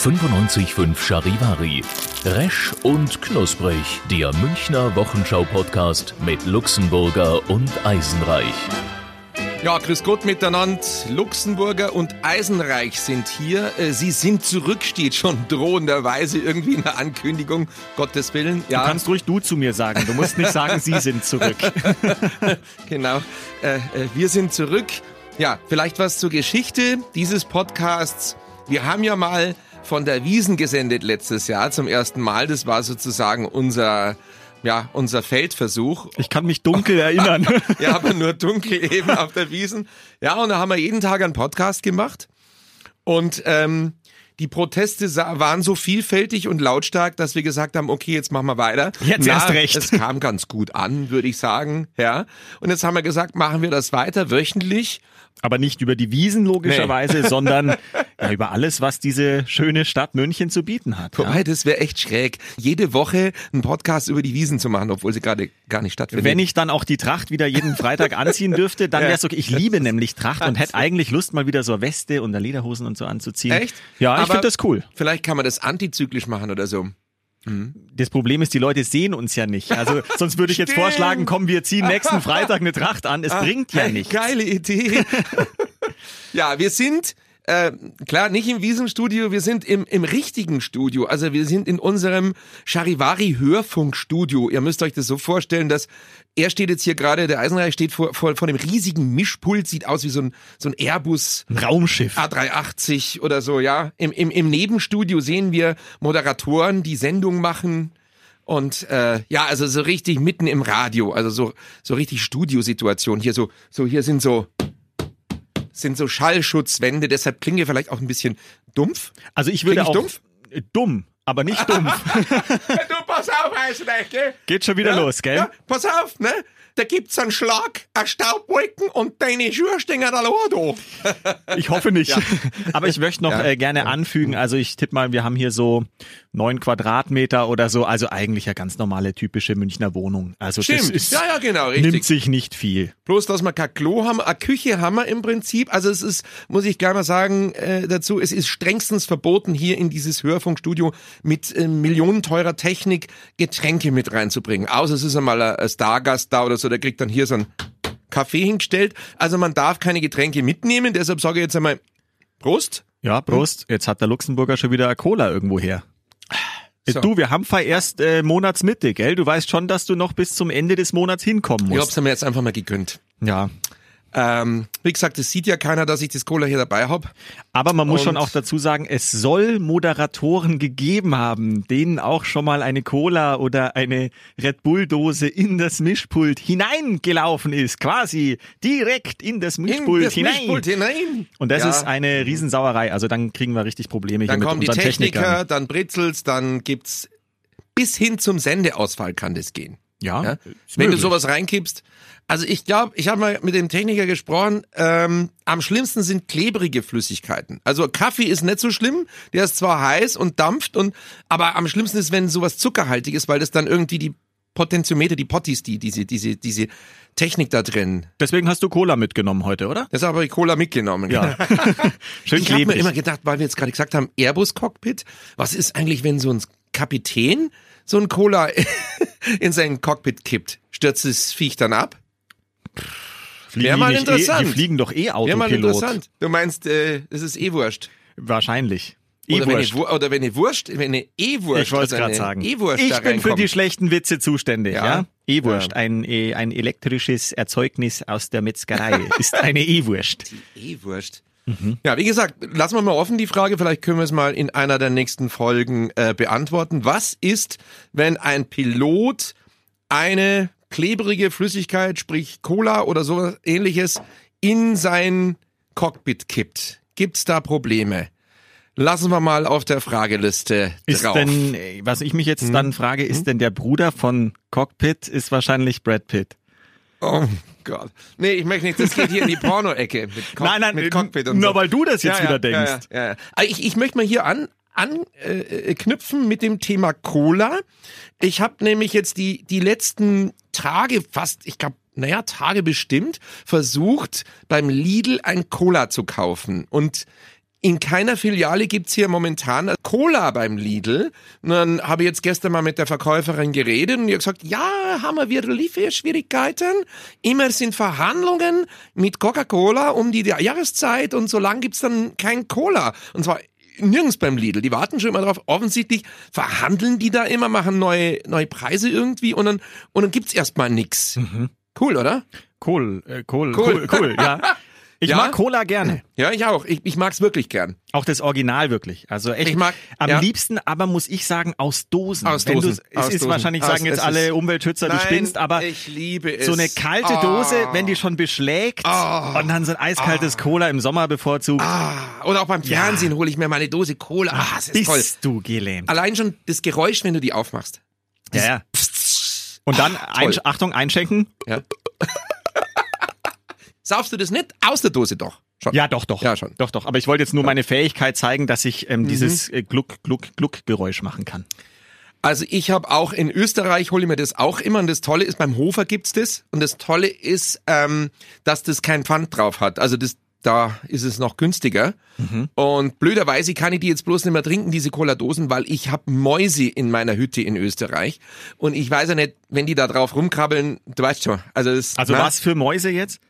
95.5 Charivari. Resch und knusprig. Der Münchner Wochenschau-Podcast mit Luxemburger und Eisenreich. Ja, grüß Gott miteinander. Luxemburger und Eisenreich sind hier. Äh, Sie sind zurück, steht schon drohenderweise irgendwie in der Ankündigung. Gottes Willen. Ja. Du kannst ruhig du zu mir sagen. Du musst nicht sagen, Sie sind zurück. genau. Äh, äh, wir sind zurück. Ja, vielleicht was zur Geschichte dieses Podcasts. Wir haben ja mal von der Wiesen gesendet letztes Jahr zum ersten Mal. Das war sozusagen unser ja, unser Feldversuch. Ich kann mich dunkel erinnern. ja, aber nur dunkel eben auf der Wiesen. Ja, und da haben wir jeden Tag einen Podcast gemacht. Und ähm, die Proteste waren so vielfältig und lautstark, dass wir gesagt haben, okay, jetzt machen wir weiter. Jetzt Na, erst recht. Es kam ganz gut an, würde ich sagen. Ja. Und jetzt haben wir gesagt, machen wir das weiter wöchentlich. Aber nicht über die Wiesen logischerweise, nee. sondern ja, über alles, was diese schöne Stadt München zu bieten hat. Wobei, ja. das wäre echt schräg, jede Woche einen Podcast über die Wiesen zu machen, obwohl sie gerade gar nicht stattfindet. Wenn ich dann auch die Tracht wieder jeden Freitag anziehen dürfte, dann wäre es okay. Ich liebe nämlich Tracht und hätte eigentlich Lust, mal wieder so eine Weste und Lederhosen und so anzuziehen. Echt? Ja, ich finde das cool. Vielleicht kann man das antizyklisch machen oder so. Mhm. Das Problem ist, die Leute sehen uns ja nicht. Also sonst würde ich jetzt vorschlagen, komm, wir ziehen nächsten Freitag eine Tracht an. Es ah, bringt ja nichts. Geile Idee. ja, wir sind äh, klar, nicht im Wiesenstudio, wir sind im, im richtigen Studio. Also wir sind in unserem Charivari Hörfunkstudio. Ihr müsst euch das so vorstellen, dass er steht jetzt hier gerade, der Eisenreich steht vor, vor, vor dem riesigen Mischpult, sieht aus wie so ein, so ein Airbus. Ein Raumschiff. A380 oder so, ja. Im, im, Im Nebenstudio sehen wir Moderatoren, die Sendung machen. Und äh, ja, also so richtig mitten im Radio, also so so richtig Studiosituation. Hier so so hier sind so sind so Schallschutzwände, deshalb klingen wir vielleicht auch ein bisschen dumpf. Also ich würde Kling auch dumpf? dumm, aber nicht dumpf. du pass auf, Eisenreich, gell? Geht schon wieder ja, los, gell? Ja, pass auf, ne? Da gibt's einen Schlag, eine Staubwolken und deine Schuhe stehen da da. Ich hoffe nicht. Ja. Aber ich möchte noch ja. äh, gerne anfügen, also ich tippe mal, wir haben hier so neun Quadratmeter oder so, also eigentlich ja ganz normale typische Münchner Wohnung. Also Stimmt. das ist, ja, ja, genau, richtig. nimmt sich nicht viel. Bloß, dass wir kein Klo haben, eine Küche haben wir im Prinzip. Also es ist, muss ich gleich mal sagen äh, dazu, es ist strengstens verboten, hier in dieses Hörfunkstudio mit äh, millionenteurer Technik Getränke mit reinzubringen. Außer es ist einmal ein Stargast da oder so, der kriegt dann hier so ein Kaffee hingestellt. Also man darf keine Getränke mitnehmen, deshalb sage ich jetzt einmal Prost. Ja, Prost. Jetzt hat der Luxemburger schon wieder eine Cola irgendwo her. So. Du, wir haben erst äh, Monatsmitte, gell? Du weißt schon, dass du noch bis zum Ende des Monats hinkommen musst. Ich hab's mir jetzt einfach mal gegönnt. Ja. Ähm, wie gesagt, es sieht ja keiner, dass ich das Cola hier dabei habe. Aber man muss Und schon auch dazu sagen, es soll Moderatoren gegeben haben, denen auch schon mal eine Cola oder eine Red Bull Dose in das Mischpult hineingelaufen ist, quasi direkt in das Mischpult, in das hinein. Mischpult hinein. Und das ja. ist eine Riesensauerei. Also dann kriegen wir richtig Probleme dann hier mit unseren die Techniker, Technikern. dann Britzels, dann gibt's bis hin zum Sendeausfall kann das gehen. Ja. ja? Wenn möglich. du sowas reinkippst, also ich glaube, ich habe mal mit dem Techniker gesprochen, ähm, am schlimmsten sind klebrige Flüssigkeiten. Also Kaffee ist nicht so schlimm, der ist zwar heiß und dampft, und aber am schlimmsten ist, wenn sowas zuckerhaltig ist, weil das dann irgendwie die Potentiometer, die Potties, die, diese, diese, diese Technik da drin. Deswegen hast du Cola mitgenommen heute, oder? Das habe ich Cola mitgenommen. Ja. Schön ich habe mir immer gedacht, weil wir jetzt gerade gesagt haben, Airbus-Cockpit, was ist eigentlich, wenn so ein Kapitän so ein Cola in sein Cockpit kippt? Stürzt das Viech dann ab? Wäre mal interessant. Eh, die fliegen doch eh Autopilot. Wäre mal interessant. Du meinst, äh, es ist eh wurscht. Wahrscheinlich. Oder wenn, ich, oder wenn ich Wurscht, wenn ich E-Wurst. Ich wollte es gerade sagen. E-Wurst ich bin für die schlechten Witze zuständig, ja? ja? E-Wurst, Ja. ein, eh, ein elektrisches Erzeugnis aus der Metzgerei, ist eine E-Wurst. Die E-Wurst. Ja, wie gesagt, lassen wir mal offen die Frage, vielleicht können wir es mal in einer der nächsten Folgen äh, beantworten. Was ist, wenn ein Pilot eine klebrige Flüssigkeit, sprich Cola oder so ähnliches, in sein Cockpit kippt? Gibt's da Probleme? lassen wir mal auf der Frageliste Ist drauf. denn, äh, was ich mich jetzt Hm? dann frage, ist denn der Bruder von Cockpit ist wahrscheinlich Brad Pitt? oh Gott. Nee, ich möchte nicht, das geht hier in die Porno-Ecke. Mit Cock- Nein, nein, mit Cockpit und nur so. weil du das jetzt Ja, ja, wieder denkst. Ja, ja, ja. Ich, ich möchte mal hier an anknüpfen äh, mit dem Thema Cola. Ich habe nämlich jetzt die, die letzten Tage, fast, ich glaube, naja, Tage bestimmt, versucht, beim Lidl ein Cola zu kaufen. Und in keiner Filiale gibt's hier momentan Cola beim Lidl. Und dann habe ich jetzt gestern mal mit der Verkäuferin geredet und hat gesagt, ja, haben wir wieder Lieferschwierigkeiten. Immer sind Verhandlungen mit Coca-Cola um die Jahreszeit und so lang gibt's dann kein Cola. Und zwar nirgends beim Lidl. Die warten schon immer drauf. Offensichtlich verhandeln die da immer, machen neue, neue Preise irgendwie und dann, und dann gibt's erstmal nix. Cool, oder? Cool, äh, cool, Cool. cool, cool, ja. Ich Ja? mag Cola gerne. Ja, ich auch. Ich, ich mag's wirklich gern. Auch das Original wirklich. Also echt. Ich mag- am ja. liebsten, aber muss ich sagen, aus Dosen. Aus Wenn Dosen. Es Aus ist Dosen. wahrscheinlich, Aus- sagen jetzt es alle Umweltschützer, du spinnst, aber ich liebe es. so eine kalte Ah. Dose, wenn die schon beschlägt und dann so ein eiskaltes Cola im Sommer bevorzugt. Ah, oder auch beim Fernsehen hole ich mir meine Dose Cola. Ah, das ist bist toll. du gelähmt. Allein schon das Geräusch, wenn du die aufmachst. Ja, ja. Und dann, einsch Achtung, einschenken. Ja. Saufst du das nicht? Aus der Dose doch. Schon. Ja, doch, doch. Ja, schon. Doch, doch. Aber ich wollte jetzt nur meine Fähigkeit zeigen, dass ich ähm, dieses äh, Gluck, Gluck, Gluck-Geräusch machen kann. Also ich habe auch in Österreich, hole ich mir das auch immer. Und das Tolle ist, beim Hofer gibt's das. Und das Tolle ist, ähm, dass das kein Pfand drauf hat. Also das, da ist es noch günstiger. Und blöderweise kann ich die jetzt bloß nicht mehr trinken, diese Cola-Dosen, weil ich habe Mäuse in meiner Hütte in Österreich. Und ich weiß ja nicht, wenn die da drauf rumkrabbeln, du weißt schon. Also, es, Also na, was für Mäuse jetzt?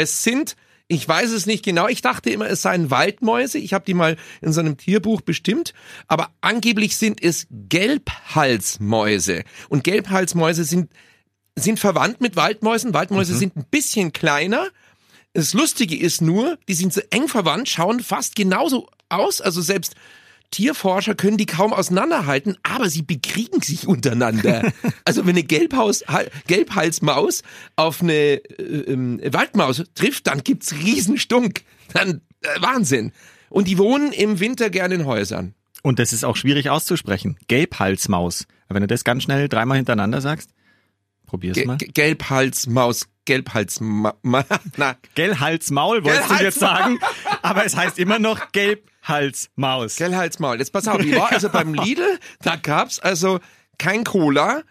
Es sind, ich weiß es nicht genau, ich dachte immer, es seien Waldmäuse. Ich habe die mal in so einem Tierbuch bestimmt. Aber angeblich sind es Gelbhalsmäuse. Und Gelbhalsmäuse sind, sind verwandt mit Waldmäusen. Waldmäuse sind ein bisschen kleiner. Das Lustige ist nur, die sind so eng verwandt, schauen fast genauso aus. Also selbst Tierforscher können die kaum auseinanderhalten, aber sie bekriegen sich untereinander. also wenn eine Gelbhaus, Hal- Gelbhalsmaus auf eine äh, ähm, Waldmaus trifft, dann gibt's Riesenstunk. Dann äh, Wahnsinn. Und die wohnen im Winter gerne in Häusern. Und das ist auch schwierig auszusprechen. Gelbhalsmaus. Wenn du das ganz schnell dreimal hintereinander sagst, probier's mal. Ge- Gelbhalsmaus, Gelbhalsma, ma, na, Gelbhalsmaul wolltest du jetzt Gelbhalsmaul. sagen, aber es heißt immer noch Gelbhalsmaus. Gelbhalsmaul. Jetzt pass auf, ich war also beim Lidl, da gab's also kein Cola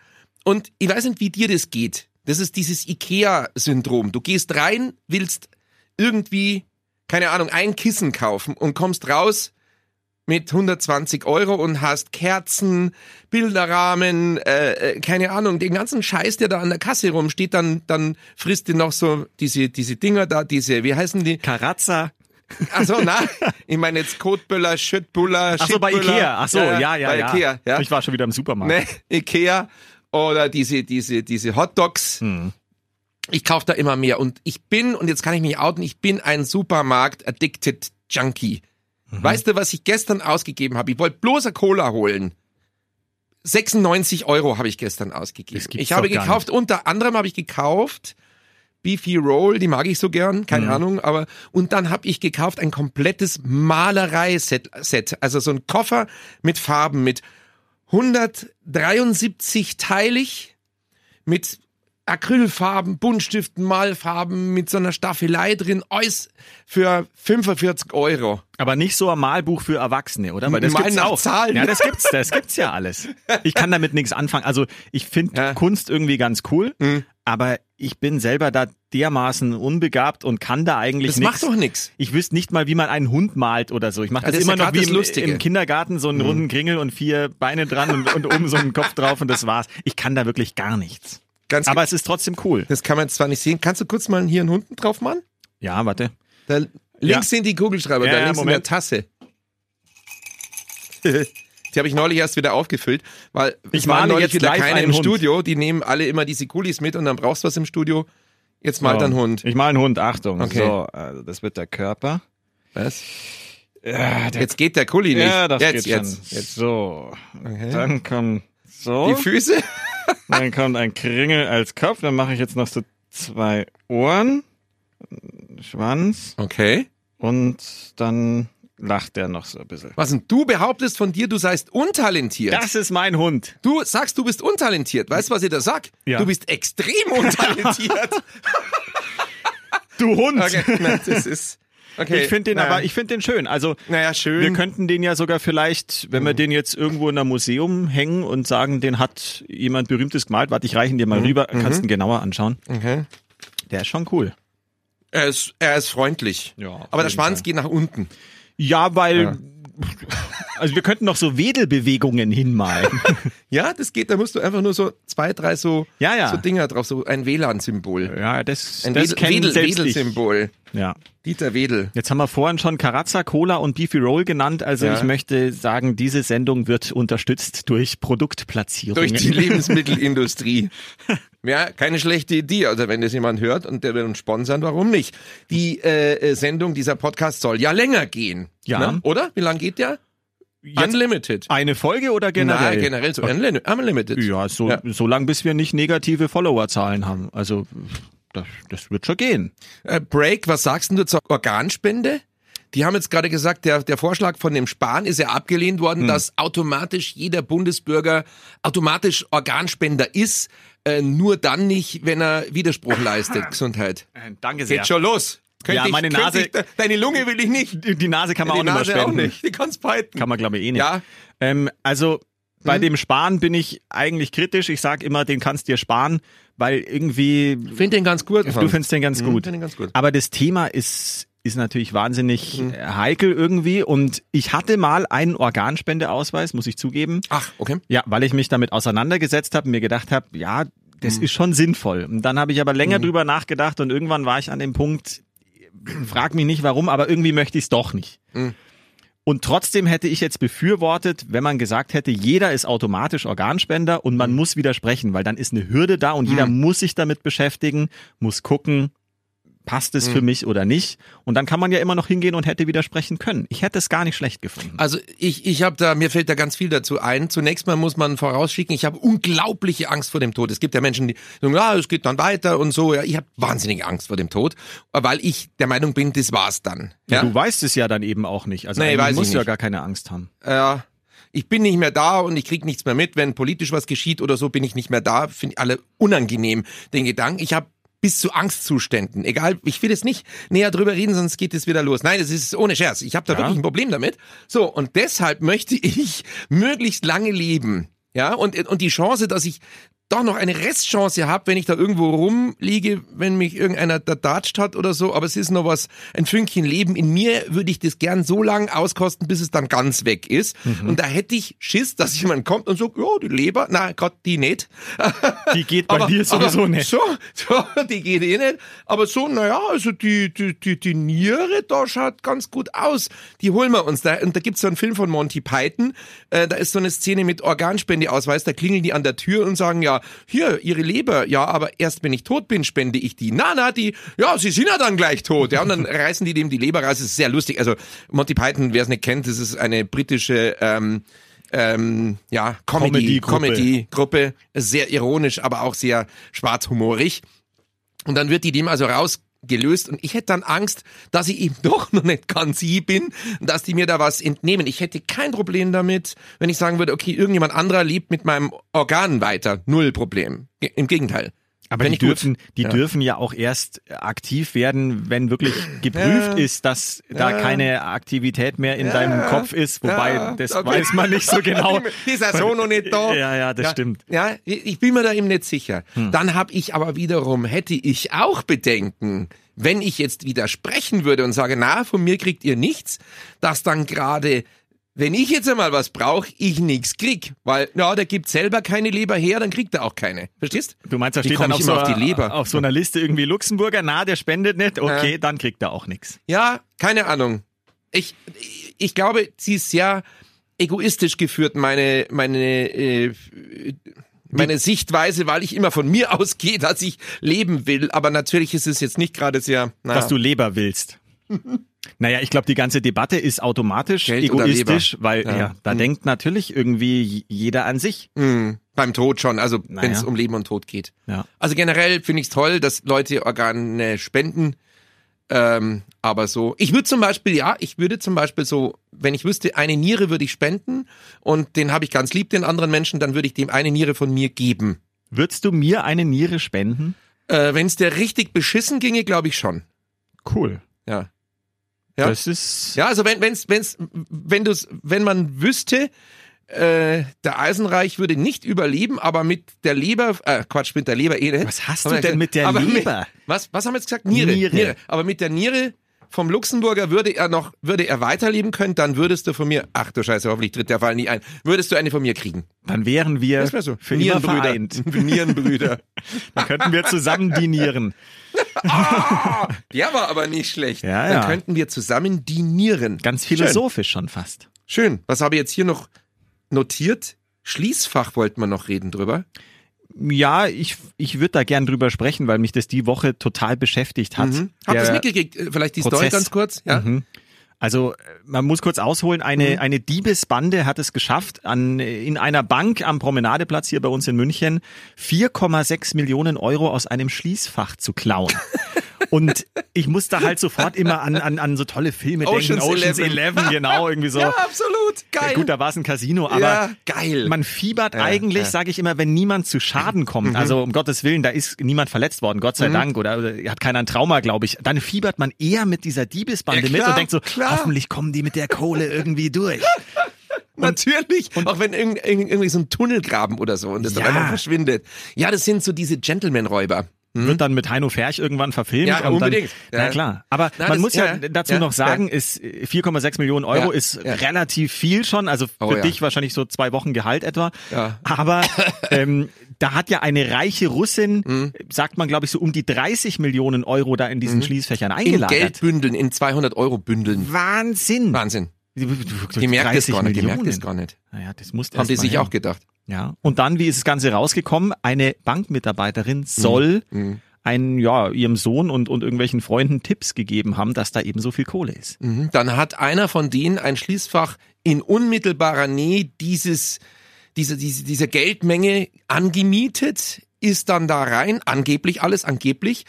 und ich weiß nicht, wie dir das geht. Das ist dieses Ikea-Syndrom. Du gehst rein, willst irgendwie, keine Ahnung, ein Kissen kaufen und kommst raus mit 120 Euro und hast Kerzen, Bilderrahmen, äh, äh, keine Ahnung, den ganzen Scheiß, der da an der Kasse rumsteht, dann, dann frisst du noch so diese, diese Dinger da, diese, wie heißen die? Karazza. Ach so, na, ich meine jetzt Kotbüller, Schüttbuller, Ach so, bei. Ikea. Ach so, ja, ja, bei ja. Ikea, ja. Ich war schon wieder im Supermarkt. Ne, Ikea oder diese, diese, diese Hotdogs. Hm. Ich kaufe da immer mehr und ich bin, und jetzt kann ich mich outen, ich bin ein Supermarkt-addicted Junkie. Mhm. Weißt du, was ich gestern ausgegeben habe? Ich wollte bloß eine Cola holen. 96 Euro habe ich gestern ausgegeben. Ich habe gekauft, unter anderem habe ich gekauft Beefy Roll, die mag ich so gern, Mhm. keine Ahnung, aber und dann habe ich gekauft ein komplettes Malerei-Set, Set, also so ein Koffer mit Farben, mit 173 teilig, mit Acrylfarben, Buntstiften, Malfarben, mit so einer Staffelei drin, alles für 45 Euro. Aber nicht so ein Malbuch für Erwachsene, oder? Weil das Mal gibt's auch. Zahlen. Ja, das gibt's, das gibt's ja alles. Ich kann damit nichts anfangen. Also ich finde Ja. Kunst irgendwie ganz cool, Mhm. aber ich bin selber da dermaßen unbegabt und kann da eigentlich Das nichts. macht doch nix. Ich wüsste nicht mal, wie man einen Hund malt oder so. Ich mache Ja, das, das ist immer ja noch wie das im. Mhm. im Kindergarten, so einen runden Kringel und vier Beine dran und, und oben so einen Kopf drauf und das war's. Ich kann da wirklich gar nichts. Ganz Aber es ist trotzdem cool. das kann man zwar nicht sehen. Kannst du kurz mal hier einen Hunden drauf machen? Ja, warte. Da links sind die Kugelschreiber, Ja, da ja, links in Moment. der Tasse. Die habe ich neulich erst wieder aufgefüllt, weil Ich male neulich jetzt wieder keine einen im Hund. Studio. Die nehmen alle immer diese Kulis mit und dann brauchst du was im Studio. Jetzt malt So. ein Hund. Ich mal einen Hund, Achtung. Okay. So, also das wird der Körper. Was? Ja, der Jetzt geht der Kuli nicht. Ja, das jetzt, geht jetzt, schon. jetzt. So, Okay. dann kommt so, Die Füße? dann kommt ein Kringel als Kopf, dann mache ich jetzt noch so zwei Ohren, Schwanz Okay. und dann lacht er noch so ein bisschen. Was denn? Du behauptest von dir, du seist untalentiert. Das ist mein Hund. Du sagst, du bist untalentiert. Weißt du, was ich da sag? Ja. Du bist extrem untalentiert. Du Hund. okay, nein, das ist. Okay. Ich finde den naja. aber, ich finde den schön. Also Naja, schön. wir könnten den ja sogar vielleicht, wenn wir den jetzt irgendwo in einem Museum hängen und sagen, den hat jemand Berühmtes gemalt, warte, ich reichen dir mal rüber, kannst ihn genauer anschauen. Okay. Der ist schon cool. Er ist, er ist freundlich. Ja, aber der Schwanz Fall. geht nach unten. Ja, weil, also wir könnten noch so Wedelbewegungen hinmalen. Ja, das geht. Da musst du einfach nur so zwei, drei so, Ja, ja. so Dinger drauf, so ein WLAN-Symbol. ja, das, Ein das Wedel. Wedel-Symbol. Ja. Dieter Wedel. Jetzt haben wir vorhin schon Karazza, Cola und Beefy Roll genannt. Also Ja. ich möchte sagen, diese Sendung wird unterstützt durch Produktplatzierungen. Durch die Lebensmittelindustrie. Ja, keine schlechte Idee. Also wenn das jemand hört und der will uns sponsern, warum nicht? Die äh, äh, Sendung, dieser Podcast soll ja länger gehen. Ja. Ne? Oder? Wie lang geht der? Jetzt Unlimited. eine Folge oder generell? Nein, generell so. Unli- Unlimited. Ja, so, Ja. so lang bis wir nicht negative Followerzahlen haben. Also das, das wird schon gehen. Äh, Break, was sagst du zur Organspende? Die haben jetzt gerade gesagt, der, der Vorschlag von dem Spahn ist ja abgelehnt worden, Hm. dass automatisch jeder Bundesbürger automatisch Organspender ist, äh, nur dann nicht, wenn er Widerspruch leistet. Gesundheit. Danke sehr. Geht schon los. Könnte Ja, ich, meine Nase- Ich, deine Lunge will ich nicht. Die, die Nase kann man Die auch nicht Nase mehr auch spenden. nicht. Die kannst behalten. Kann man glaube ich eh nicht. Ja. Ähm, also bei dem Sparen bin ich eigentlich kritisch. Ich sag immer, den kannst dir sparen, weil irgendwie Finde den ganz gut. du findest den ganz gut. find den ganz gut. Aber das Thema ist ist natürlich wahnsinnig äh, heikel irgendwie und ich hatte mal einen Organspendeausweis, muss ich zugeben. Ach, okay. Ja, weil ich mich damit auseinandergesetzt habe und mir gedacht habe, ja, das ist schon sinnvoll. Und dann habe ich aber länger drüber nachgedacht und irgendwann war ich an dem Punkt, frag mich nicht warum, aber irgendwie möchte ich es doch nicht. Und trotzdem hätte ich jetzt befürwortet, wenn man gesagt hätte, jeder ist automatisch Organspender und man muss widersprechen, weil dann ist eine Hürde da und jeder muss sich damit beschäftigen, muss gucken, passt es für mich oder nicht. Und dann kann man ja immer noch hingehen und hätte widersprechen können. Ich hätte es gar nicht schlecht gefunden. Also ich, ich habe da, mir fällt da ganz viel dazu ein. Zunächst mal muss man vorausschicken, ich habe unglaubliche Angst vor dem Tod. Es gibt ja Menschen, die sagen, ja, es geht dann weiter und so. Ja, ich habe wahnsinnige Angst vor dem Tod, weil ich der Meinung bin, das war's dann. Ja? Ja, Du weißt es ja dann eben auch nicht. Also Nee, weiß musst du ja gar keine Angst haben. äh, ich bin nicht mehr da und ich krieg nichts mehr mit. Wenn politisch was geschieht oder so, bin ich nicht mehr da. Finde ich alle unangenehm, den Gedanken. Ich habe bis zu Angstzuständen. Egal, ich will jetzt nicht näher drüber reden, sonst geht es wieder los. Nein, es ist ohne Scherz. Ich habe da Ja. wirklich ein Problem damit. So, und deshalb möchte ich möglichst lange leben. Ja, und, und die Chance, dass ich doch noch eine Restchance habe, wenn ich da irgendwo rumliege, wenn mich irgendeiner da datscht hat oder so, aber es ist noch was, ein Fünkchen Leben in mir, würde ich das gern so lang auskosten, bis es dann ganz weg ist. Mhm. Und da hätte ich Schiss, dass jemand kommt und sagt, ja, die Leber, na Gott, die nicht. Die geht bei dir sowieso aber nicht. So, so, die geht eh nicht. Aber so, naja, also die, die, die, die Niere, da schaut ganz gut aus. Die holen wir uns da. Und da gibt's so einen Film von Monty Python. Äh, da ist so eine Szene mit Organspendeausweis. Da klingeln die an der Tür und sagen, ja, hier, ihre Leber. Ja, aber erst wenn ich tot bin, spende ich die. Na, na, die, ja, sie sind ja dann gleich tot. Ja, und dann reißen die dem die Leber raus. Das ist sehr lustig. Also Monty Python, wer es nicht kennt, das ist eine britische, ähm, ähm, ja, Comedy, Comedy-Gruppe. Comedy-Gruppe. Sehr ironisch, aber auch sehr schwarzhumorig. Und dann wird die dem also rausgelöst und ich hätte dann Angst, dass ich eben doch noch nicht ganz sie bin, dass die mir da was entnehmen. Ich hätte kein Problem damit, wenn ich sagen würde, okay, irgendjemand anderer lebt mit meinem Organ weiter. Null Problem. Im Gegenteil. Aber die gut. dürfen, die Ja. dürfen ja auch erst aktiv werden, wenn wirklich geprüft Ja. ist, dass da Ja. keine Aktivität mehr in deinem Kopf ist. Wobei, Ja, das okay. weiß man nicht so genau. Dieser Sohn noch nicht da. Ja, ja, das stimmt. Hm. Ja, ich bin mir da eben nicht sicher. Dann habe ich aber wiederum, hätte ich auch Bedenken, wenn ich jetzt widersprechen würde und sage, na, von mir kriegt ihr nichts, dass dann gerade, wenn ich jetzt einmal was brauche, ich nichts krieg. Weil, ja, der gibt selber keine Leber her, dann kriegt er auch keine. Verstehst? Du meinst, da steht dann auf so, auf die Leber? auf so einer Liste irgendwie Luxemburger, na, der spendet nicht, okay, dann kriegt er auch nichts. Ja, keine Ahnung. Ich, ich glaube, sie ist sehr egoistisch geführt, meine, meine, äh, meine Sichtweise, weil ich immer von mir ausgehe, dass ich leben will. Aber natürlich ist es jetzt nicht gerade sehr, naja. Dass du Leber willst. Naja, ich glaube, die ganze Debatte ist automatisch Geld egoistisch, weil Ja. ja, da denkt natürlich irgendwie jeder an sich. Hm, beim Tod schon, also Naja. wenn es um Leben und Tod geht. Ja. Also generell finde ich es toll, dass Leute Organe spenden. Ähm, aber so, ich würde zum Beispiel, ja, ich würde zum Beispiel so, wenn ich wüsste, eine Niere würde ich spenden und den habe ich ganz lieb, den anderen Menschen, dann würde ich dem eine Niere von mir geben. Würdest du mir eine Niere spenden? Äh, wenn es dir richtig beschissen ginge, glaube ich schon. Cool. Ja. Ja. Das ist. Ja, also wenn, wenn's, wenn's, wenn du's, wenn man wüsste, äh, der Eisenreich würde nicht überleben, aber mit der Leber, äh, Quatsch, mit der Leber eh. ne? Was hast du denn gesagt, mit der Leber? was, was haben wir jetzt gesagt? Niere, Niere. Aber mit der Niere vom Luxemburger würde er noch, würde er weiterleben können, dann würdest du von mir, ach du Scheiße, hoffentlich tritt der Fall nie ein, würdest du eine von mir kriegen. Dann wären wir so. für immer vereint. Nierenbrüder. Dann könnten wir zusammen dinieren. ah, der war aber nicht schlecht. Ja, dann ja. könnten wir zusammen dinieren. Ganz philosophisch schon fast. Schön. Was habe ich jetzt hier noch notiert? Schließfach wollten wir noch reden drüber. Ja, ich, ich würde da gern drüber sprechen, weil mich das die Woche total beschäftigt hat. Mhm. Habt ihr es Der- mitgekriegt? Äh, Vielleicht die Story Prozess. ganz kurz? Ja. Mhm. Also äh, man muss kurz ausholen, eine, Mhm. eine Diebesbande hat es geschafft, an, in einer Bank am Promenadeplatz hier bei uns in München 4,6 Millionen Euro aus einem Schließfach zu klauen. Und ich musste halt sofort immer an, an, an so tolle Filme denken. Ocean's Ocean's Eleven. 11, genau, irgendwie so. Ja, absolut. Geil. Ja, gut, da war es ein Casino, aber Ja, geil. man fiebert Ja, eigentlich, ja. Mhm. sage ich immer, wenn niemand zu Schaden kommt. Also um Gottes Willen, da ist niemand verletzt worden, Gott sei Dank, oder, oder hat keiner ein Trauma, glaube ich. Dann fiebert man eher mit dieser Diebesbande mit und denkt so, klar. hoffentlich kommen die mit der Kohle irgendwie durch. Natürlich. auch wenn irgend, irgend, irgendwie so ein Tunnel graben oder so und das dann Ja. einfach verschwindet. Ja, das sind so diese Gentleman-Räuber. Wird dann mit Heino Ferch irgendwann verfilmt. Ja, unbedingt. Dann, Ja. Na klar. Aber Na, man das- muss ja, ja, dazu noch sagen, ist äh, 4,6 Millionen Euro ist relativ viel schon. Also für Oh, dich wahrscheinlich so zwei Wochen Gehalt etwa. Ja. Aber ähm, da hat ja eine reiche Russin, Mhm. sagt man glaube ich so um die 30 Millionen Euro da in diesen Schließfächern In eingelagert. Geldbündeln, in 200-Euro-Bündeln. Wahnsinn. Wahnsinn. Die, merkt es 30 gar nicht. Die merkt es gar nicht. Naja, das muss Haben die sich hin. auch gedacht. Ja. Und dann, wie ist das Ganze rausgekommen? Eine Bankmitarbeiterin soll Mhm. einen, ja, ihrem Sohn und, und irgendwelchen Freunden Tipps gegeben haben, dass da eben so viel Kohle ist. Mhm. Dann hat einer von denen ein Schließfach in unmittelbarer Nähe dieses, diese, diese, diese Geldmenge angemietet, ist dann da rein, angeblich alles, angeblich,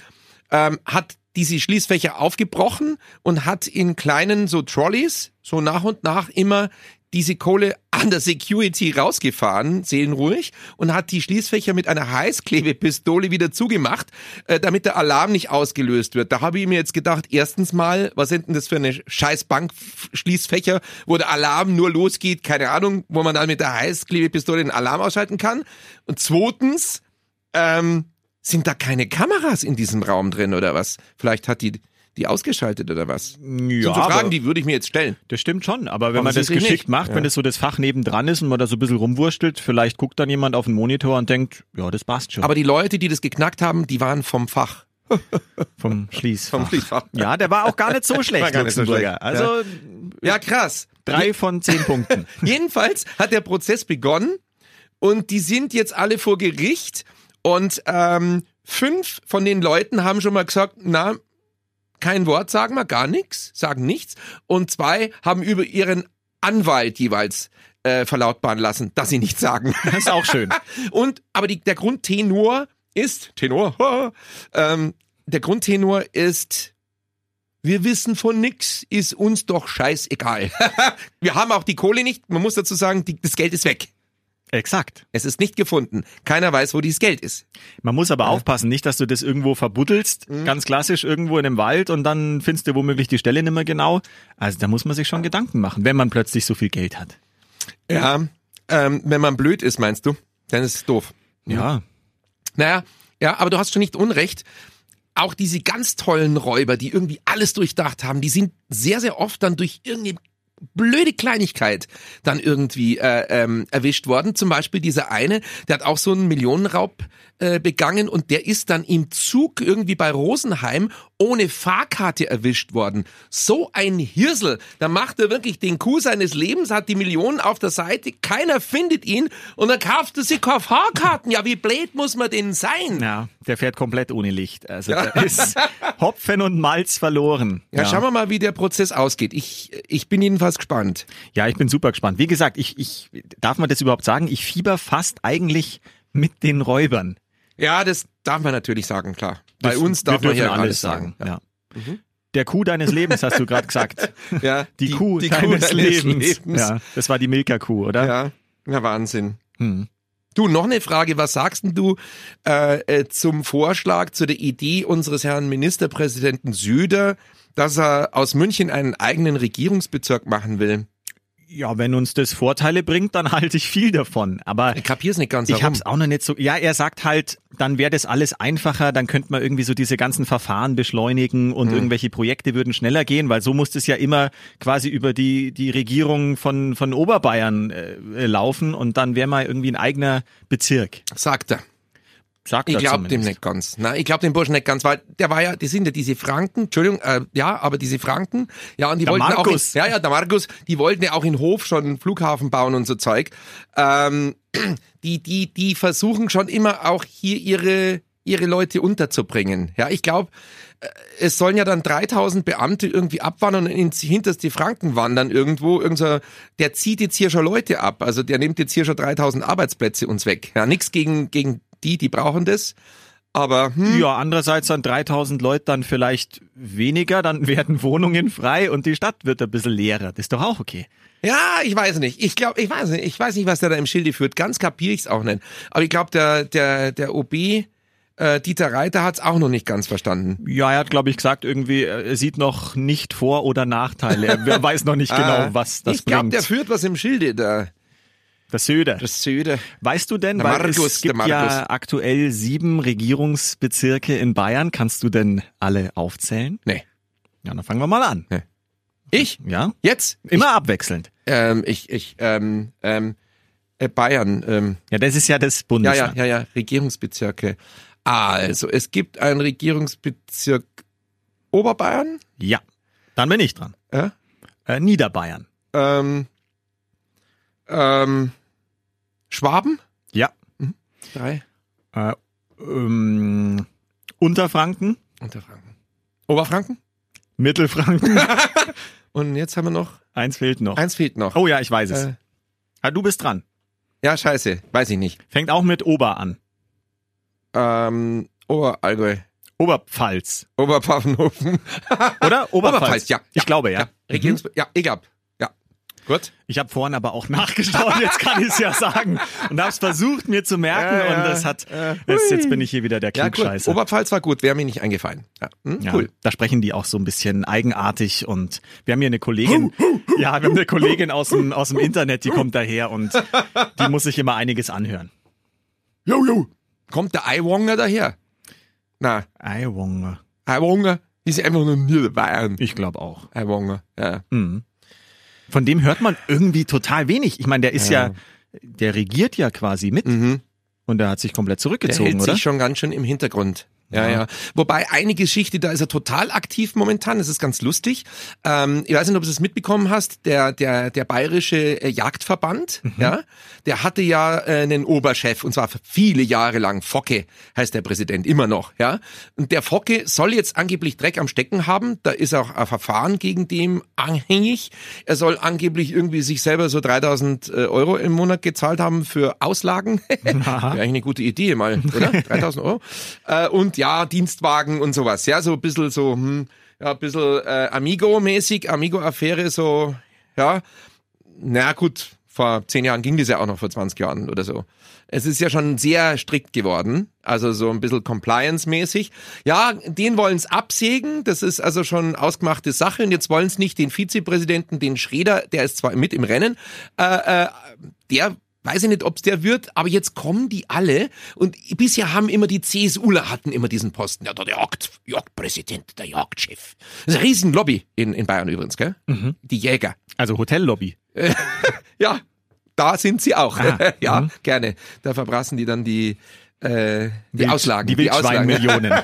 ähm, hat diese Schließfächer aufgebrochen und hat in kleinen so Trolleys so nach und nach immer diese Kohle an der Security rausgefahren, seelenruhig, und hat die Schließfächer mit einer Heißklebepistole wieder zugemacht, äh, damit der Alarm nicht ausgelöst wird. Da habe ich mir jetzt gedacht, erstens mal, was sind denn das für eine scheiß Bankschließfächer, wo der Alarm nur losgeht, keine Ahnung, wo man dann mit der Heißklebepistole den Alarm ausschalten kann. Und zweitens, ähm, sind da keine Kameras in diesem Raum drin oder was? Vielleicht hat die die ausgeschaltet oder was? Ja, sind so Fragen, die würde ich mir jetzt stellen. Das stimmt schon, aber wenn man das geschickt nicht. macht, wenn Ja. das so das Fach nebendran ist und man da so ein bisschen rumwurstelt, vielleicht guckt dann jemand auf den Monitor und denkt, ja, das passt schon. Aber die Leute, die das geknackt haben, die waren vom Fach. vom Schließfach. Vom Schließfach. Ja, der war auch gar nicht so schlecht, gar nicht so schlecht, Also Ja, krass. drei von zehn Punkten. Jedenfalls hat der Prozess begonnen und die sind jetzt alle vor Gericht und ähm, fünf von den Leuten haben schon mal gesagt, na, kein Wort sagen wir, gar nichts, sagen nichts und zwei haben über ihren Anwalt jeweils äh, verlautbaren lassen, dass sie nichts sagen. Das ist auch schön. Und aber die, der Grundtenor ist Tenor. ähm, der Grundtenor ist wir wissen von nix, ist uns doch scheißegal. wir haben auch die Kohle nicht. Man muss dazu sagen, die, das Geld ist weg. Exakt. Es ist nicht gefunden. Keiner weiß, wo dieses Geld ist. Man muss aber aufpassen, nicht, dass du das irgendwo verbuddelst, Mhm. ganz klassisch irgendwo in einem Wald und dann findest du womöglich die Stelle nicht mehr genau. Also da muss man sich schon Gedanken machen, wenn man plötzlich so viel Geld hat. Ja. Ähm, wenn man blöd ist, meinst du? Dann ist es doof. Ja. Naja, ja, aber du hast schon nicht Unrecht. Auch diese ganz tollen Räuber, die irgendwie alles durchdacht haben, die sind sehr, sehr oft dann durch irgendeine blöde Kleinigkeit dann irgendwie äh, ähm, erwischt worden. Zum Beispiel dieser eine, der hat auch so einen Millionenraub äh, begangen und der ist dann im Zug irgendwie bei Rosenheim ohne Fahrkarte erwischt worden. So ein Hirsel. Da macht er wirklich den Coup seines Lebens, hat die Millionen auf der Seite, keiner findet ihn und dann kauft er sich keine Fahrkarten. Ja, wie blöd muss man denn sein? Ja, der fährt komplett ohne Licht. Also da ist Hopfen und Malz verloren. Ja, schauen wir mal, wie der Prozess ausgeht. Ich, ich bin jedenfalls gespannt. Ja, ich bin super gespannt. Wie gesagt, ich, ich darf man das überhaupt sagen? Ich fieber fast eigentlich mit den Räubern. Ja, das darf man natürlich sagen, klar. Bei Das- uns darf man hier alles sagen. Ja. Der Kuh deines Lebens, hast du gerade gesagt. Ja, Die, Kuh, deines, Lebens. Ja, das war die Milka-Kuh, oder? Ja, ja Wahnsinn. Hm. Du, noch eine Frage. Was sagst denn du äh, äh, zum Vorschlag, zu der Idee unseres Herrn Ministerpräsidenten Söder, dass er aus München einen eigenen Regierungsbezirk machen will? Ja, wenn uns das Vorteile bringt, dann halte ich viel davon. Aber Ich kapier's nicht ganz. ich warum. habe es auch noch nicht so. Ja, er sagt halt, dann wäre das alles einfacher, dann könnte man irgendwie so diese ganzen Verfahren beschleunigen und irgendwelche Projekte würden schneller gehen, weil so muss es ja immer quasi über die die Regierung von von Oberbayern äh, laufen und dann wäre mal irgendwie ein eigener Bezirk. Sagt er. Sagt Ich glaube dem nicht ganz. Nein, ich glaube dem Burschen nicht ganz, weil der war ja, die sind ja diese Franken, Entschuldigung, äh, ja, aber diese Franken, ja, und die Der wollten Markus. auch, in, ja, ja, der Markus, die wollten ja auch in Hof schon einen Flughafen bauen und so Zeug. Ähm, die, die, die versuchen schon immer auch hier ihre, ihre Leute unterzubringen. Ja, ich glaube, es sollen ja dann 3000 Beamte irgendwie abwandern und ins hinterste Franken wandern irgendwo. Irgend so, der zieht jetzt hier schon Leute ab. Also der nimmt jetzt hier schon 3000 Arbeitsplätze uns weg. Ja, nichts gegen, gegen die, die brauchen das. Aber hm, Ja, andererseits dann 3000 Leute dann vielleicht weniger, dann werden Wohnungen frei und die Stadt wird ein bisschen leerer. Das ist doch auch okay. ja, ich weiß nicht. Ich glaube, ich weiß nicht. Ich weiß nicht, was der da im Schilde führt. Ganz kapiere ich's auch nicht. Aber ich glaube, der, der, der OB, äh, Dieter Reiter hat's auch noch nicht ganz verstanden. Ja, er hat, glaube ich, gesagt, irgendwie, er sieht noch nicht Vor- oder Nachteile. Er weiß noch nicht genau, Ah, was das ich glaube, bringt. der führt was im Schilde, der, der Söder. der Söder. Weißt du denn, Der weil Markus, es gibt ja aktuell sieben Regierungsbezirke in Bayern. Kannst du denn alle aufzählen? Nee. Ja, dann fangen wir mal an. Ich? Ja? Jetzt? Immer abwechselnd. Ähm, ich, ich, ähm, ähm, äh, Bayern, ähm, Ja, das ist ja das ja, Bundesland. ja, ja, ja, Regierungsbezirke. Also, es gibt einen Regierungsbezirk Oberbayern, ja. Dann bin ich dran. ja, Äh, Niederbayern. ähm, ähm, Schwaben, Ja. drei, Äh, ähm, Unterfranken. Unterfranken, Oberfranken Mittelfranken. und jetzt haben wir noch, Eins fehlt noch. eins fehlt noch. Oh ja, ich weiß es. Äh, Ah, du bist dran. ja, scheiße, weiß ich nicht. Fängt auch mit Ober an. Ähm, Oberallgäu, Oberpfalz. Oberpfaffenhofen, Oder? Oberpfalz. Oberpfalz, ja. Ich glaube, ja. ja, Regierungs, ja, ja, gut. Ich habe vorhin aber auch nachgeschaut, jetzt kann ich es ja sagen. Und habe es versucht, mir zu merken. Ja, ja. Und das hat. Jetzt, jetzt bin ich hier wieder der Ja. Klugscheißer. Oberpfalz war gut, wäre mir nicht eingefallen. Ja, hm, Ja, cool. Da sprechen die auch so ein bisschen eigenartig und wir haben hier eine Kollegin, ja, wir haben eine Kollegin aus dem, aus dem Internet, die kommt daher und die muss sich immer einiges anhören. Jo, jo. Kommt der Eiwonger daher? Na, Eiwonge. Eiwonger ist einfach nur Niederbayern. Ich glaube auch. Eiwonger, ja. Mhm. Von dem hört man irgendwie total wenig. Ich meine, der ist ja, der regiert ja quasi mit Mhm. und der hat sich komplett Der zurückgezogen, hält oder? sich schon ganz schön im Hintergrund. Ja, ja. Wobei eine Geschichte, da ist er total aktiv momentan, das ist ganz lustig. Ähm, ich weiß nicht, ob du es mitbekommen hast, der, der, der bayerische äh, Jagdverband, ja, der hatte ja äh, einen Oberchef, und zwar viele Jahre lang, Focke heißt der Präsident, immer noch, ja. Und der Focke soll jetzt angeblich Dreck am Stecken haben, da ist auch ein Verfahren gegen dem anhängig. Er soll angeblich irgendwie sich selber so 3000 äh, Euro im Monat gezahlt haben für Auslagen. Wäre eigentlich eine gute Idee mal, oder? 3000 Euro. Äh, und ja, Dienstwagen und sowas. Ja, so ein bisschen so, hm, ja, ein bisschen äh, Amigo-mäßig, Amigo-Affäre, so, ja. Na gut, vor zehn Jahren ging das ja auch noch, vor 20 Jahren oder so. Es ist ja schon sehr strikt geworden, also so ein bisschen Compliance-mäßig. Ja, den wollen es absägen, das ist also schon ausgemachte Sache und jetzt wollen es nicht den Vizepräsidenten, den Schreder, der ist zwar mit im Rennen, äh, äh, der weiß ich nicht, ob's der wird, aber jetzt kommen die alle und bisher haben immer die CSUler hatten immer diesen Posten. Ja, da der Jagd, Jagdpräsident, der Jagdchef. Das ist eine riesen Lobby in, in Bayern übrigens, gell? Die Jäger. Also Hotellobby. Ja, da sind sie auch. Ah, ja, mhm. gerne. Da verbrassen die dann die, äh, die Wild- Auslagen. Die. Wildschweinmillionen.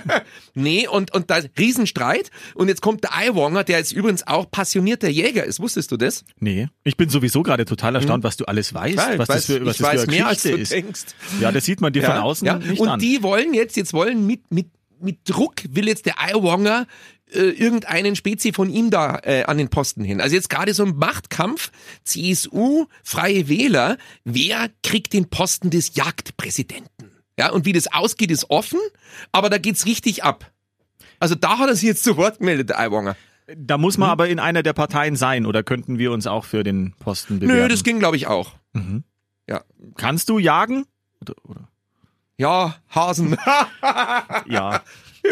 Nee, und, und da Riesenstreit. Und jetzt kommt der Eiwanger, der jetzt übrigens auch passionierter Jäger ist. Wusstest du das? Nee, ich bin sowieso gerade total erstaunt, was du alles weißt, Ja, ich was weiß- das für, was das für mehr, als Geschichte du ist. denkst. Ja, das sieht man dir von außen ja. nicht Und an. die wollen jetzt, jetzt wollen mit, mit, mit Druck will jetzt der Eiwanger äh, irgendeinen Spezi von ihm da äh, an den Posten hin. Also jetzt gerade so ein Machtkampf, CSU, Freie Wähler, wer kriegt den Posten des Jagdpräsidenten? Ja, und wie das ausgeht, ist offen, aber da geht's richtig ab. Also da hat er sich jetzt zu Wort gemeldet, der Aiwanger. Da muss man aber in einer der Parteien sein oder könnten wir uns auch für den Posten bewerben? Nö, das ging, glaube ich, auch. Kannst du jagen? Oder, oder? Ja, Hasen. Ja.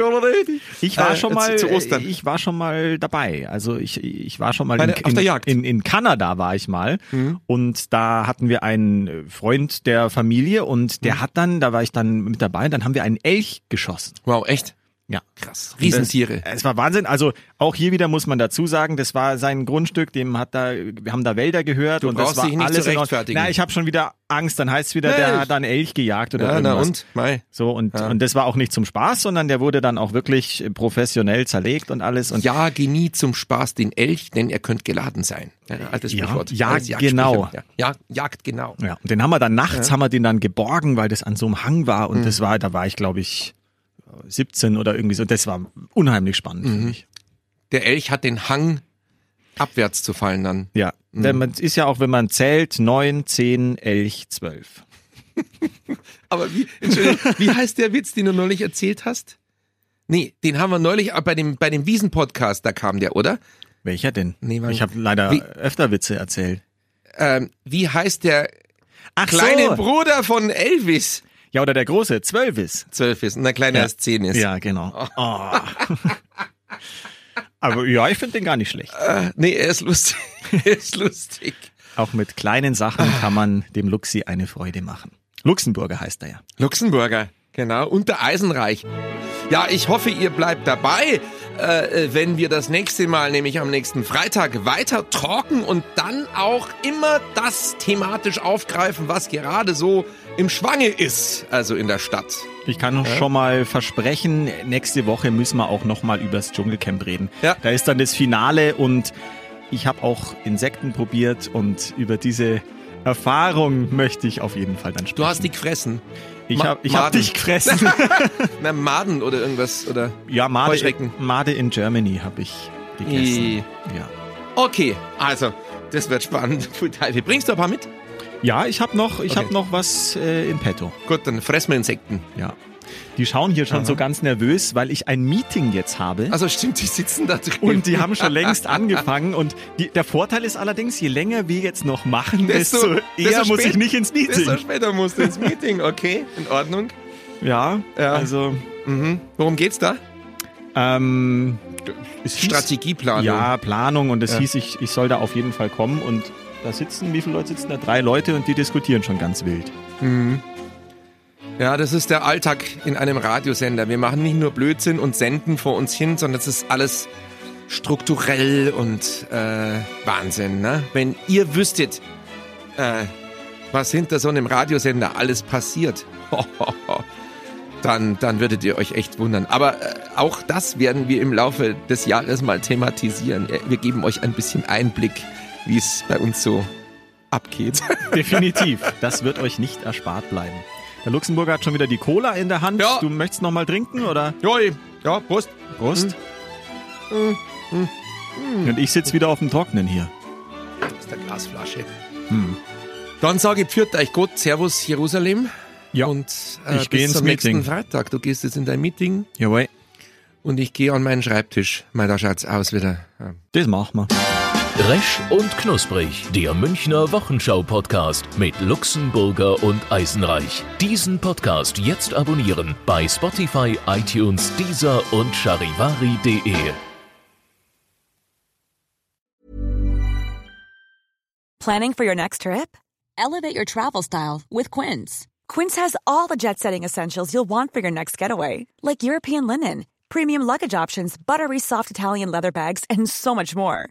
Ja, richtig. Ich war Äh, schon mal, zu Ostern. ich war schon mal dabei. Also ich, ich war schon mal Bei in, der- auf der Jagd? in, in Kanada war ich mal Mhm. und da hatten wir einen Freund der Familie und Mhm. der hat dann, da war ich dann mit dabei, dann haben wir einen Elch geschossen. Wow, echt? Ja. Krass. Riesentiere. Es war Wahnsinn. Also auch hier wieder muss man dazu sagen, das war sein Grundstück, dem hat da, wir haben da Wälder gehört Du und das war dich nicht alles zu rechtfertigen. Na, ich habe schon wieder Angst. Dann heißt es wieder, Nee, der hat da einen Elch gejagt oder Ja, na irgendwas. und? Mei. So und Ja. und das war auch nicht zum Spaß, sondern der wurde dann auch wirklich professionell zerlegt und alles und Jage nie zum Spaß den Elch, denn er könnte geladen sein. Ja, altes Ja, Sprichwort. jag Altes Jagdsprichwort. genau. Ja, ja, jagt genau. Ja, und den haben wir dann nachts, haben wir den dann geborgen, weil das an so einem Hang war Mhm. und das war, da war ich glaube ich 17 oder irgendwie so. Das war unheimlich spannend Mhm. für mich. Der Elch hat den Hang abwärts zu fallen dann. Ja, Mhm. denn man ist ja auch, wenn man zählt, 9, 10, Elch, 12. Aber wie, wie heißt der Witz, den du neulich erzählt hast? Nee, den haben wir neulich bei dem, bei dem Wiesen-Podcast, da kam der, oder? Welcher denn? Nee, ich habe leider Wie- öfter Witze erzählt. Ähm, wie heißt der Ach kleine so. Bruder von Elvis? Ja, oder der große, 12 ist. Zwölf ist und der kleine Ja. als zehn ist. Ja, genau. Oh. Aber ja, ich finde den gar nicht schlecht. Äh, nee, er ist lustig. er ist lustig. Auch mit kleinen Sachen kann man dem Luxi eine Freude machen. Luxemburger heißt er ja. Luxemburger, genau, und der Eisenreich. Ja, ich hoffe, ihr bleibt dabei, äh, äh, wenn wir das nächste Mal, nämlich am nächsten Freitag, weiter talken und dann auch immer das thematisch aufgreifen, was gerade so im Schwange ist, also in der Stadt. Ich kann schon mal versprechen, nächste Woche müssen wir auch noch mal übers Dschungelcamp reden. Ja. Da ist dann das Finale und ich habe auch Insekten probiert und über diese Erfahrung möchte ich auf jeden Fall dann sprechen. Du hast die gefressen. Ich habe ich hab dich gefressen. Na, Maden oder irgendwas, oder? ja, Made, Heuschrecken. Made in Germany habe ich gegessen. I. Ja. Okay, also, das wird spannend. Wie bringst du ein paar mit? Ja, ich habe noch, ich Okay. hab noch was äh, in petto. Gut, dann fressen wir Insekten. Ja. Die schauen hier schon Aha. so ganz nervös, weil ich ein Meeting jetzt habe. Also stimmt, die sitzen da drüben. Und die haben schon längst angefangen. Und die, der Vorteil ist allerdings, je länger wir jetzt noch machen, desto, Desto- eher desto muss ich nicht ins Desto Meeting. später musst du ins Meeting, okay? In Ordnung. Ja, Ja. also Mhm. Worum geht's da? ähm, es hieß- Strategieplanung. Ja, Planung. Und es Ja. hieß, ich, ich soll da auf jeden Fall kommen. Und da sitzen, wie viele Leute sitzen da? Drei Leute und die diskutieren schon ganz wild. Mhm. Ja, das ist der Alltag in einem Radiosender. Wir machen nicht nur Blödsinn und senden vor uns hin, sondern es ist alles strukturell und äh, Wahnsinn. Ne? Wenn ihr wüsstet, äh, was hinter so einem Radiosender alles passiert, dann, dann würdet ihr euch echt wundern. Aber äh, auch das werden wir im Laufe des Jahres mal thematisieren. Äh, Wir geben euch ein bisschen Einblick, wie es bei uns so abgeht. Definitiv. Das wird euch nicht erspart bleiben. Der Luxemburger hat schon wieder die Cola in der Hand. Ja. Du möchtest noch mal trinken, oder? Joi, ja, Prost. Prost. Mm, Und ich sitze wieder auf dem Trocknen hier. aus der Glasflasche. Hm. Dann sage ich pfiat euch Gott, Servus Jerusalem. Ja. Und äh, Ich geh bis ins zum nächsten Meeting. Freitag. Du gehst jetzt in dein Meeting Jawohl. und ich gehe an meinen Schreibtisch. Mal, da schaut's aus wieder. Ja. Das machen wir. Resch und Knusprig, der Münchner Wochenschau-Podcast mit Luxemburger und Eisenreich. Diesen Podcast jetzt abonnieren bei Spotify, iTunes, Deezer und charivari.de. Planning for your next trip? Elevate your travel style with Quince. Quince has all the jet setting essentials you'll want for your next getaway, like European linen, premium luggage options, buttery soft Italian leather bags, and so much more.